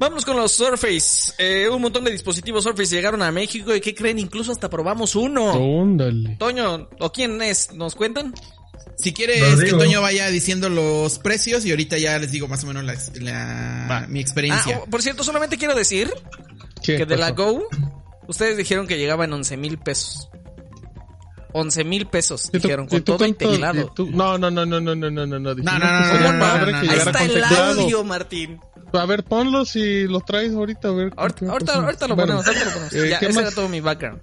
Vámonos con los Surface. Eh, un montón de dispositivos Surface llegaron a México y ¿qué creen? Incluso hasta probamos uno. Óndale. Toño, ¿o quién es? ¿Nos cuentan? Si quieres que Toño vaya diciendo los precios y ahorita ya les digo más o menos la, la- mi experiencia. Ah, oh, por cierto, solamente quiero decir ¿Qué que de la? Go, ustedes dijeron que llegaba en 11 mil pesos. 11 mil pesos, ¿Y tú- dijeron, y con todo y No, no, no, no, no, no, no, no, no. no, no, no, no, no, no, no. Audio, Martín. A ver, ponlos y los traes ahorita, a ver. Ahorita, ahorita, lo Bueno, ponemos, ahorita lo ponemos. eh, ya, ¿qué ese más? era todo mi background.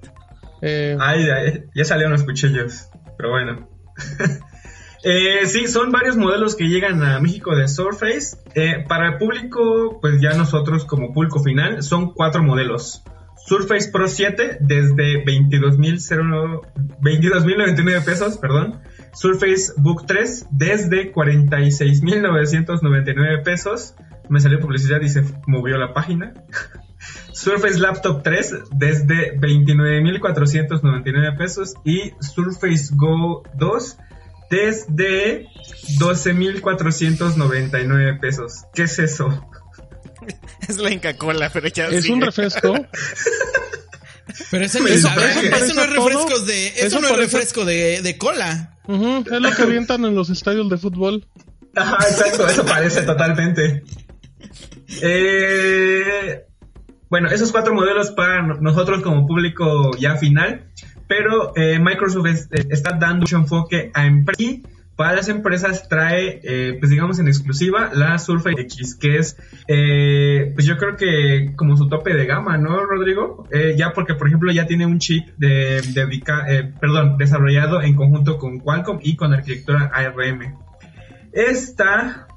Eh, Ay, ay, ya salieron los cuchillos, pero bueno. Eh, sí, son varios modelos que llegan a México de Surface. Eh, para el público, pues ya nosotros como público final, son cuatro modelos. Surface Pro 7 desde 22.000 22.099 pesos, perdón. Surface Book 3 desde 46.999 pesos. Me salió publicidad y se movió la página. Surface Laptop 3 desde 29.499 pesos y Surface Go 2 desde 12.499 pesos. ¿Qué es eso? Es la Inca Cola, pero ya es sigue. un refresco. Pero ese no, Eso no es todo. refrescos de, eso, Eso no es parece- refresco de, de cola. Es lo que avientan en los estadios de fútbol. Ajá, exacto, eso parece totalmente. Eh, bueno, esos cuatro modelos para no- nosotros como público ya final, pero eh, Microsoft eh, está dando mucho enfoque a empresas para las empresas trae, pues digamos en exclusiva, la Surface X, que es, pues yo creo que como su tope de gama, ¿no, Rodrigo? Ya porque, por ejemplo, ya tiene un chip de, desarrollado en conjunto con Qualcomm y con arquitectura ARM. Esta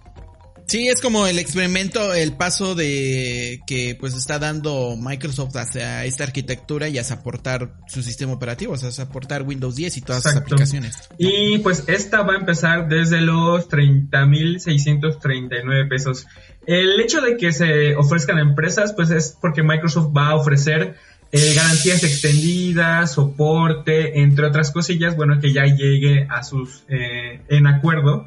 Sí, es como el experimento, el paso de que pues está dando Microsoft hacia esta arquitectura y hacia aportar su sistema operativo, o sea, hacia aportar Windows 10 y todas sus aplicaciones. Y pues esta va a empezar desde los 30.639 pesos. El hecho de que se ofrezcan a empresas, pues es porque Microsoft va a ofrecer eh, garantías extendidas, soporte, entre otras cosillas, bueno, que ya llegue a sus, eh, en acuerdo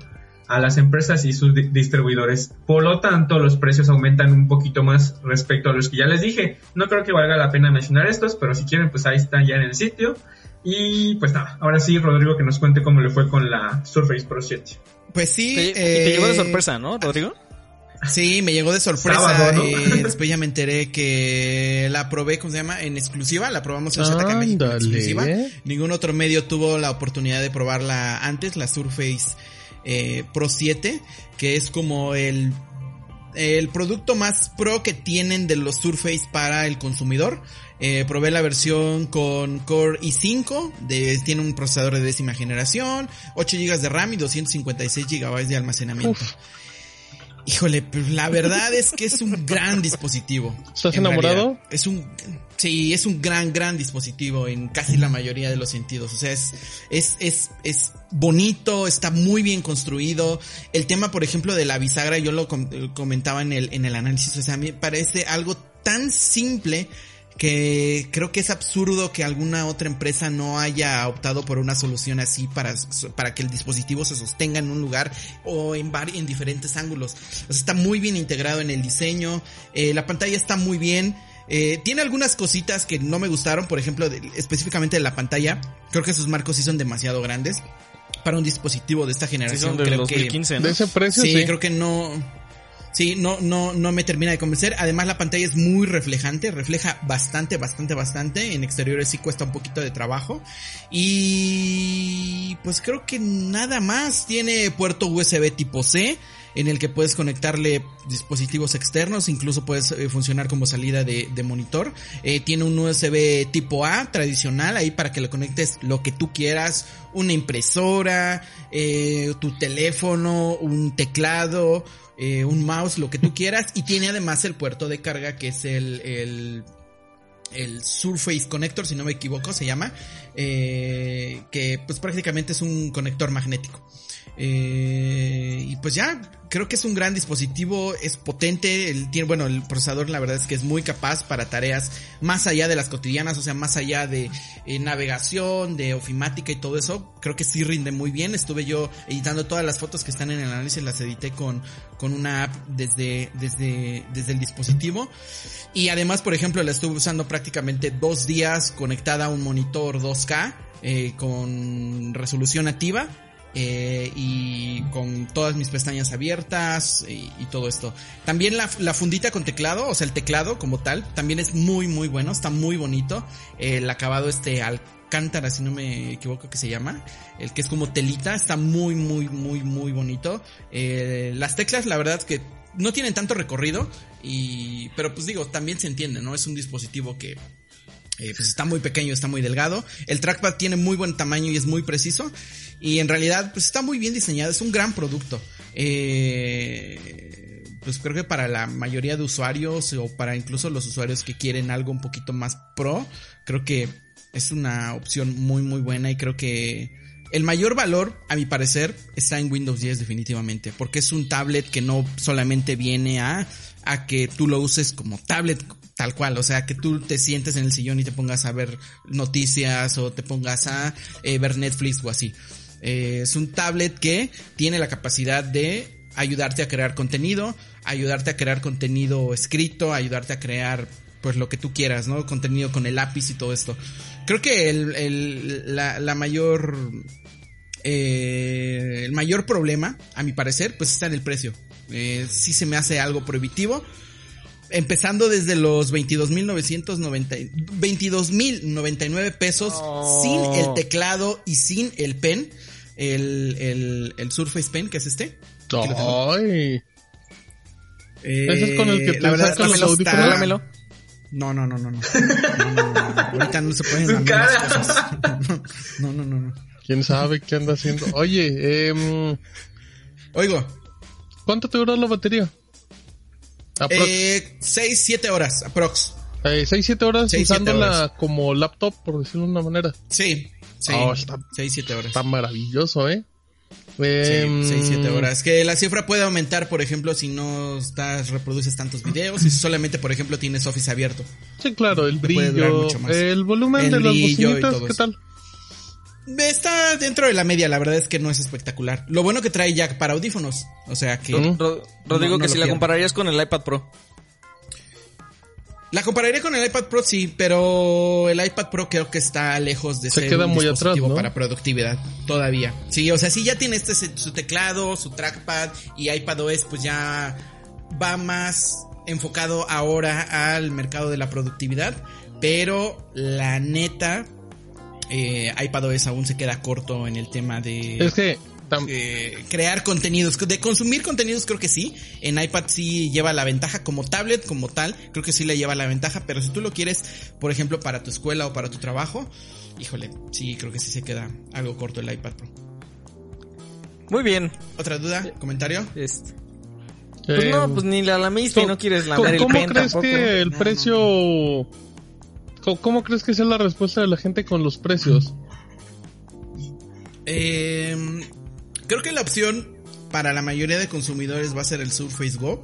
a las empresas y sus di- distribuidores. Por lo tanto, los precios aumentan un poquito más respecto a los que ya les dije. No creo que valga la pena mencionar estos, pero si quieren, pues ahí están ya en el sitio. Y pues nada, ahora sí, Rodrigo, que nos cuente cómo le fue con la Surface Pro 7. Pues sí, Te- te llegó de eh, sorpresa, ¿no, Rodrigo? Sí, me llegó de sorpresa. Sábado, ¿no? eh, después ya me enteré que la probé, ¿cómo se llama? En exclusiva, la probamos en ZK México en exclusiva. Ningún otro medio tuvo la oportunidad de probarla antes, la Surface eh, Pro 7, que es como el, el producto más pro que tienen de los Surface para el consumidor. Eh, probé la versión con Core i5, de, tiene un procesador de décima generación, 8 GB de RAM y 256 GB de almacenamiento. Híjole, pues la verdad es que es un gran dispositivo. ¿Estás en enamorado? realidad. Es un, sí, es un gran, gran dispositivo en casi la mayoría de los sentidos. O sea, es, es, es, es bonito, está muy bien construido. El tema, por ejemplo, de la bisagra, yo lo com- eh, comentaba en el, en el análisis. O sea, a mí me parece algo tan simple que creo que es absurdo que alguna otra empresa no haya optado por una solución así para, para que el dispositivo se sostenga en un lugar o en, en diferentes ángulos. O sea, está muy bien integrado en el diseño, eh, la pantalla está muy bien. Eh, tiene algunas cositas que no me gustaron, por ejemplo, de- específicamente de la pantalla. Creo que sus marcos sí son demasiado grandes para un dispositivo de esta Sí, generación. son del creo que 2015, ¿no? De ese precio, sí, sí. creo que no. Sí, no, no, no me termina de convencer. Además, la pantalla es muy reflejante, refleja bastante, bastante, bastante. En exteriores sí cuesta un poquito de trabajo. Y pues creo que nada más. Tiene puerto USB tipo C en el que puedes conectarle dispositivos externos, incluso puedes eh, funcionar como salida de, monitor. Eh, tiene un USB tipo A tradicional ahí para que le conectes lo que tú quieras, una impresora, eh, tu teléfono, un teclado, un mouse, lo que tú quieras. Y tiene además el puerto de carga que es el, el el Surface Connector, si no me equivoco, se llama, eh, que pues prácticamente es un conector magnético. Eh, y pues ya, creo que es un gran dispositivo, es potente, el, tiene, bueno, el procesador la verdad es que es muy capaz para tareas más allá de las cotidianas, o sea, más allá de eh, navegación, de ofimática y todo eso, creo que sí rinde muy bien. Estuve yo editando todas las fotos que están en el análisis, las edité con, con una app desde, desde, desde el dispositivo. Y además, por ejemplo, la estuve usando prácticamente dos días conectada a un monitor 2K eh, con resolución nativa eh, y con todas mis pestañas abiertas y, todo esto. También la, fundita con teclado, o sea, el teclado como tal, también es muy, muy bueno, está muy bonito. el acabado este alcántara, si no me equivoco que se llama, el que es como telita, está muy, muy, muy, muy bonito. Eh, las teclas, la verdad que no tienen tanto recorrido, y, pero pues digo, también se entiende, ¿no? Es un dispositivo que eh, pues está muy pequeño, está muy delgado. El trackpad tiene muy buen tamaño y es muy preciso. Y en realidad, pues está muy bien diseñado, es un gran producto. Eh, pues creo que para la mayoría de usuarios o para incluso los usuarios que quieren algo un poquito más pro, creo que es una opción muy muy buena y creo que el mayor valor, a mi parecer, está en Windows 10 definitivamente, porque es un tablet que no solamente viene a, a que tú lo uses como tablet tal cual, o sea, que tú te sientes en el sillón y te pongas a ver noticias o te pongas a eh, ver Netflix o así. Eh, es un tablet que tiene la capacidad de ayudarte a crear contenido, ayudarte a crear contenido escrito, ayudarte a crear pues lo que tú quieras, ¿no? Contenido con el lápiz y todo esto. Creo que el, el la, la, mayor eh, el mayor problema, a mi parecer, pues está en el precio. Eh, sí se me hace algo prohibitivo empezando desde los 22.990, 22.099 pesos sin el teclado y sin el pen, el, el, el Surface Pen, que es este. Ay. Eh, ¿Ese es con el que te la sacas los audífonos? No, no, no, no, no. no, Ahorita no se pueden las cosas. No, no, no, no. ¿Quién sabe qué anda haciendo? Oye, eh... Oigo. ¿Cuánto te duró la batería? Eh, 6, 7 horas, aprox. Eh, 6, 7 horas usándola como laptop, por decirlo de una manera. Sí, sí. 6, 7 horas. Está maravilloso, ¿eh? Eh, 6, 7 horas. Que la cifra puede aumentar, por ejemplo, si no estás, reproduces tantos videos y si solamente, por ejemplo, tienes Office abierto. Sí, claro, el brillo, el volumen de las bocinitas, ¿qué tal? Está dentro de la media, la verdad es que no es espectacular. Lo bueno que trae jack para audífonos, o sea que... Rodrigo, que si la compararías con el iPad Pro. La compararía con el iPad Pro, sí, pero el iPad Pro creo que está lejos de ser queda un muy dispositivo atrás, para productividad todavía. Sí, o sea, sí ya tiene este su teclado, su trackpad y iPadOS pues ya va más enfocado ahora al mercado de la productividad, pero la neta eh, iPadOS aún se queda corto en el tema de... Es que eh, crear contenidos, de consumir contenidos creo que sí, en iPad sí lleva la ventaja como tablet como tal, creo que sí le lleva la ventaja, pero si tú lo quieres, por ejemplo, para tu escuela o para tu trabajo, híjole, sí, creo que sí se queda algo corto el iPad Pro. Muy bien. ¿Otra duda? ¿Comentario? Este. Pues no, pues ni la lamiste y no quieres lamer el ¿Cómo crees que el precio ¿Cómo, crees que sea la respuesta de la gente con los precios? Eh, creo que la opción para la mayoría de consumidores va a ser el Surface Go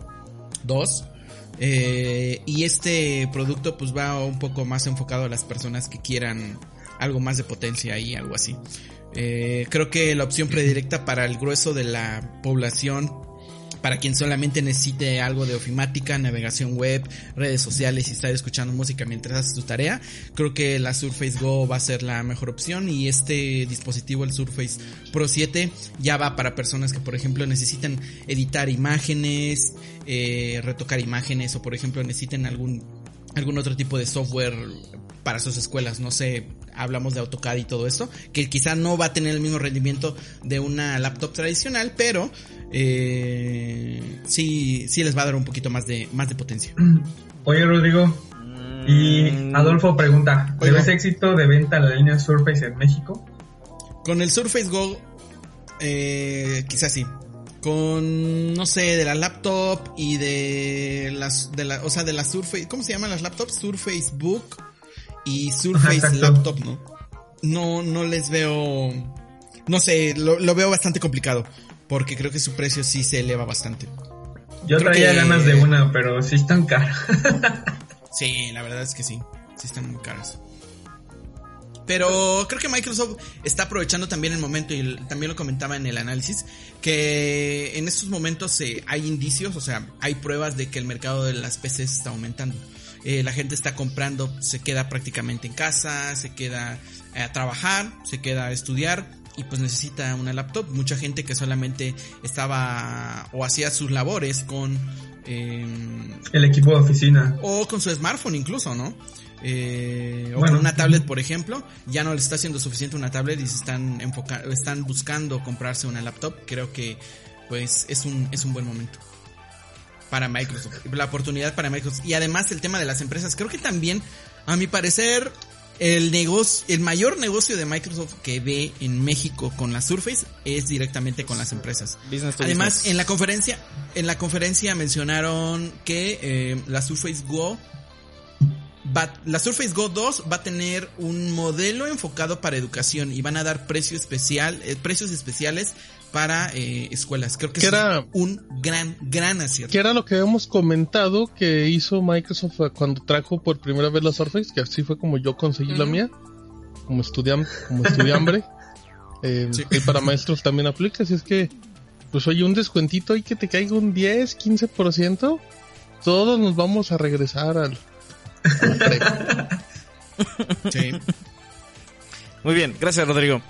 2. Eh, y este producto pues va un poco más enfocado a las personas que quieran algo más de potencia y algo así. Eh, creo que la opción predilecta para el grueso de la población para quien solamente necesite algo de ofimática, navegación web, redes sociales y estar escuchando música mientras haces tu tarea, creo que la Surface Go va a ser la mejor opción. Y este dispositivo, el Surface Pro 7, ya va para personas que por ejemplo necesitan editar imágenes, eh, retocar imágenes o por ejemplo necesiten algún algún otro tipo de software para sus escuelas, no sé, hablamos de AutoCAD y todo eso, que quizá no va a tener el mismo rendimiento de una laptop tradicional, pero eh, sí, sí les va a dar un poquito más de, más de potencia. Oye, Rodrigo, y mm. Adolfo pregunta, ¿le ves éxito de venta la línea Surface en México? Con el Surface Go, eh, quizás sí. Con, no sé, de la laptop y de las, de la, o sea, de la Surface, ¿cómo se llaman las laptops? Surface Book y Surface Laptop, ¿no? No, no les veo, no sé, lo, lo veo bastante complicado. porque creo que su precio sí se eleva bastante. Yo Creo traía que- ganas de una, pero sí están caras. Sí, la verdad es que sí. Sí están muy caros. Pero creo que Microsoft está aprovechando también el momento, y también lo comentaba en el análisis, que en estos momentos eh, hay indicios, o sea, hay pruebas de que el mercado de las PCs está aumentando. Eh, la gente está comprando, se queda prácticamente en casa, se queda eh, a trabajar, se queda a estudiar y pues necesita una laptop. Mucha gente que solamente estaba o hacía sus labores con... em, El equipo de oficina. o con su smartphone incluso, ¿no? Eh, o Bueno. con una tablet, por ejemplo, ya no les está siendo suficiente una tablet y se están enfoca están buscando comprarse una laptop. Creo que pues es un es un buen momento para Microsoft, la oportunidad para Microsoft y además el tema de las empresas. Creo que también, a mi parecer, el negocio, el mayor negocio de Microsoft que ve en México con la Surface es directamente con las empresas. Business Además, business. en la conferencia, en la conferencia mencionaron que eh, la Surface Go va, la Surface Go 2 va a tener un modelo enfocado para educación y van a dar precio especial, eh, precios especiales para eh, escuelas. Creo que ¿Qué es era? un gran, gran acierto. Que era lo que habíamos comentado que hizo Microsoft eh, cuando trajo por primera vez la Surface, que así fue como yo conseguí la mía, como estudiante, como estudiambre. Eh, Sí. Y para maestros también aplica, así es que, pues oye, un descuentito y que te caiga un 10, 15%, todos nos vamos a regresar al... Sí. Muy bien, gracias Rodrigo.